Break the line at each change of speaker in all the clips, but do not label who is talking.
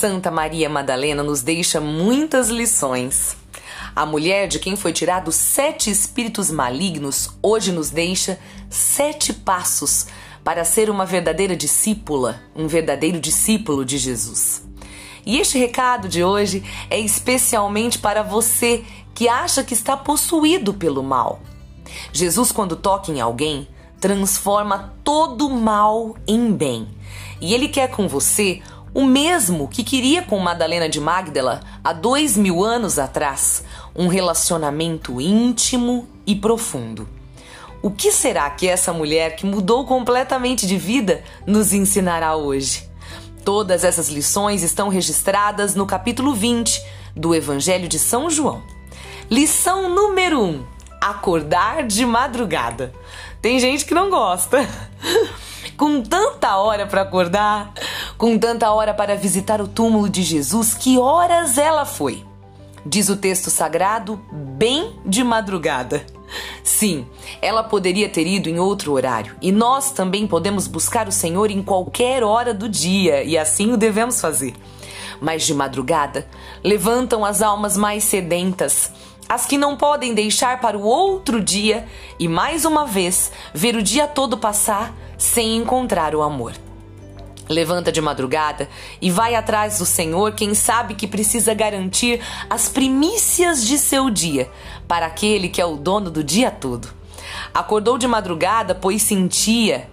Santa Maria Madalena nos deixa muitas lições. A mulher de quem foi tirado sete espíritos malignos hoje nos deixa sete passos para ser uma verdadeira discípula, um verdadeiro discípulo de Jesus. E este recado de hoje é especialmente para você que acha que está possuído pelo mal. Jesus, quando toca em alguém, transforma todo mal em bem. E ele quer com você o mesmo que queria com Madalena de Magdala há dois mil anos atrás: um relacionamento íntimo e profundo. O que será que essa mulher que mudou completamente de vida nos ensinará hoje? Todas essas lições estão registradas no capítulo 20 do Evangelho de São João. Lição número 1: Acordar de madrugada. Tem gente que não gosta. com tanta hora para acordar, com tanta hora para visitar o túmulo de Jesus, que horas ela foi? Diz o texto sagrado, bem de madrugada. Sim, ela poderia ter ido em outro horário, e nós também podemos buscar o Senhor em qualquer hora do dia, e assim o devemos fazer. Mas de madrugada, levantam as almas mais sedentas, as que não podem deixar para o outro dia e mais uma vez ver o dia todo passar sem encontrar o amor. Levanta de madrugada e vai atrás do Senhor, quem sabe que precisa garantir as primícias de seu dia para aquele que é o dono do dia todo. Acordou de madrugada, pois sentia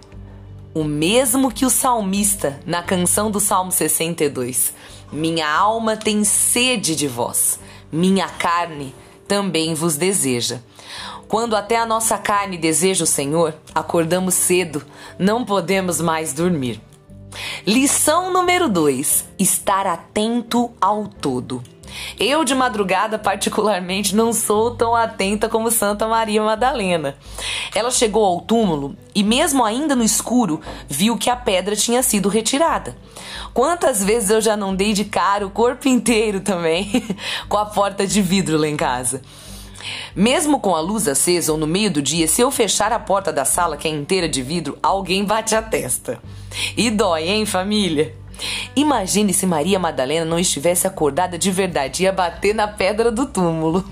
o mesmo que o salmista na canção do Salmo 62. Minha alma tem sede de vós, minha carne também vos deseja. Quando até a nossa carne deseja o Senhor, acordamos cedo, não podemos mais dormir. Lição número 2: estar atento ao todo. Eu, de madrugada, particularmente, não sou tão atenta como Santa Maria Madalena. Ela chegou ao túmulo e, mesmo ainda no escuro, viu que a pedra tinha sido retirada. Quantas vezes eu já não dei de cara o corpo inteiro também com a porta de vidro lá em casa? Mesmo com a luz acesa ou no meio do dia, se eu fechar a porta da sala que é inteira de vidro, alguém bate a testa. E dói, hein, família? Imagine se Maria Madalena não estivesse acordada de verdade, ia bater na pedra do túmulo.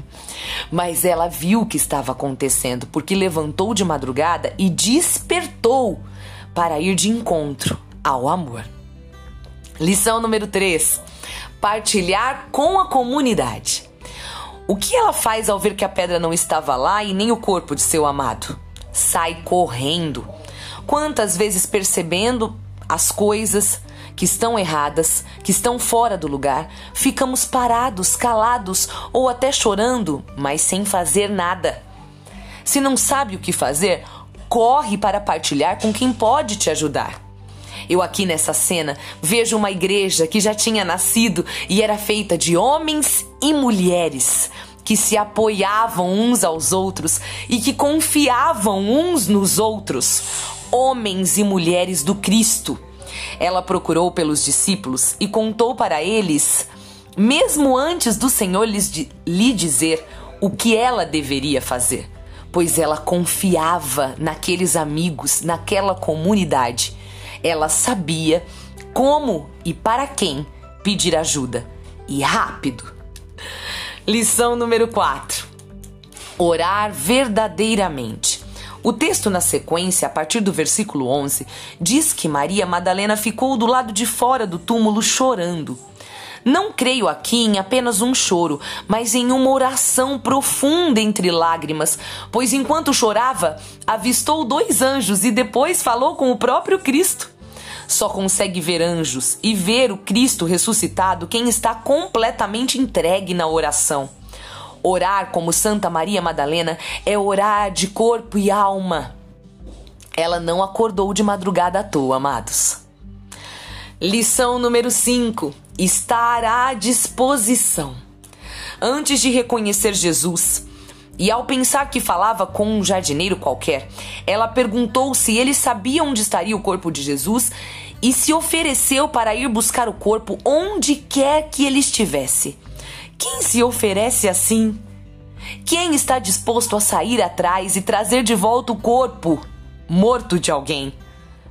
Mas ela viu o que estava acontecendo, porque levantou de madrugada e despertou para ir de encontro ao amor. Lição número 3: partilhar com a comunidade. O que ela faz ao ver que a pedra não estava lá e nem o corpo de seu amado? Sai correndo. Quantas vezes percebendo as coisas que estão erradas, que estão fora do lugar, ficamos parados, calados ou até chorando, mas sem fazer nada. Se não sabe o que fazer, corre para partilhar com quem pode te ajudar. Eu aqui nessa cena vejo uma igreja que já tinha nascido e era feita de homens e mulheres que se apoiavam uns aos outros e que confiavam uns nos outros, homens e mulheres do Cristo. Ela procurou pelos discípulos e contou para eles, mesmo antes do Senhor lhes, lhe dizer o que ela deveria fazer, pois ela confiava naqueles amigos, naquela comunidade ela sabia como e para quem pedir ajuda. E rápido. Lição número 4. Orar verdadeiramente. O texto na sequência, a partir do versículo 11, diz que Maria Madalena ficou do lado de fora do túmulo chorando. Não creio aqui em apenas um choro, mas em uma oração profunda entre lágrimas, pois enquanto chorava, avistou dois anjos e depois falou com o próprio Cristo. Só consegue ver anjos e ver o Cristo ressuscitado quem está completamente entregue na oração. Orar como Santa Maria Madalena é orar de corpo e alma. Ela não acordou de madrugada à toa, amados. Lição número 5: estar à disposição. Antes de reconhecer Jesus, e ao pensar que falava com um jardineiro qualquer, ela perguntou se ele sabia onde estaria o corpo de Jesus e se ofereceu para ir buscar o corpo onde quer que ele estivesse. Quem se oferece assim? Quem está disposto a sair atrás e trazer de volta o corpo morto de alguém?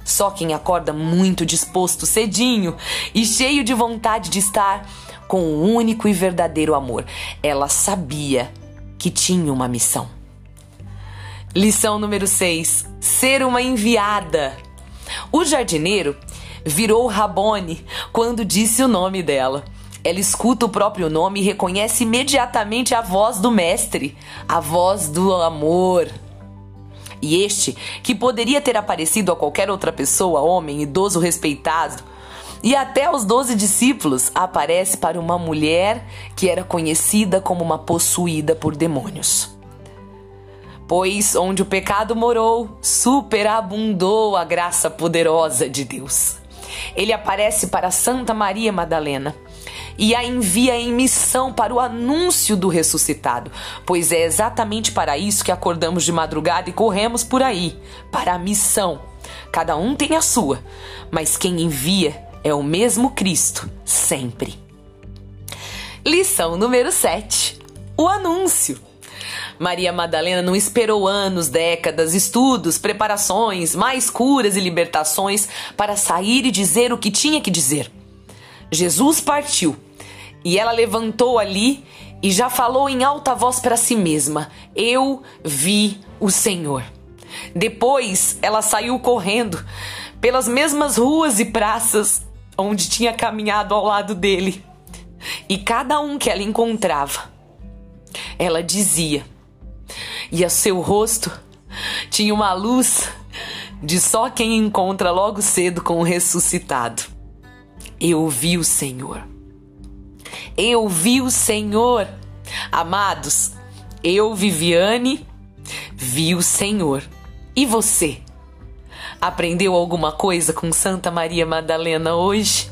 Só quem acorda muito disposto cedinho e cheio de vontade de estar com o único e verdadeiro amor. Ela sabia que tinha uma missão. Lição número 6: Ser uma enviada. O jardineiro virou Rabone quando disse o nome dela. Ela escuta o próprio nome e reconhece imediatamente a voz do mestre, a voz do amor. E este, que poderia ter aparecido a qualquer outra pessoa, homem, idoso, respeitado, e até aos doze discípulos, aparece para uma mulher que era conhecida como uma possuída por demônios. Pois onde o pecado morou, superabundou a graça poderosa de Deus. Ele aparece para Santa Maria Madalena e a envia em missão para o anúncio do ressuscitado, pois é exatamente para isso que acordamos de madrugada e corremos por aí para a missão. Cada um tem a sua, mas quem envia é o mesmo Cristo, sempre. Lição número 7: O anúncio. Maria Madalena não esperou anos, décadas, estudos, preparações, mais curas e libertações para sair e dizer o que tinha que dizer. Jesus partiu e ela levantou ali e já falou em alta voz para si mesma: Eu vi o Senhor. Depois ela saiu correndo pelas mesmas ruas e praças onde tinha caminhado ao lado dele. E cada um que ela encontrava, ela dizia, e a seu rosto tinha uma luz de só quem encontra logo cedo com o ressuscitado. Eu vi o Senhor. Eu vi o Senhor. Amados, eu, Viviane, vi o Senhor. E você? Aprendeu alguma coisa com Santa Maria Madalena hoje?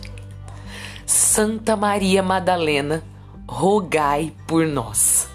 Santa Maria Madalena, rogai por nós.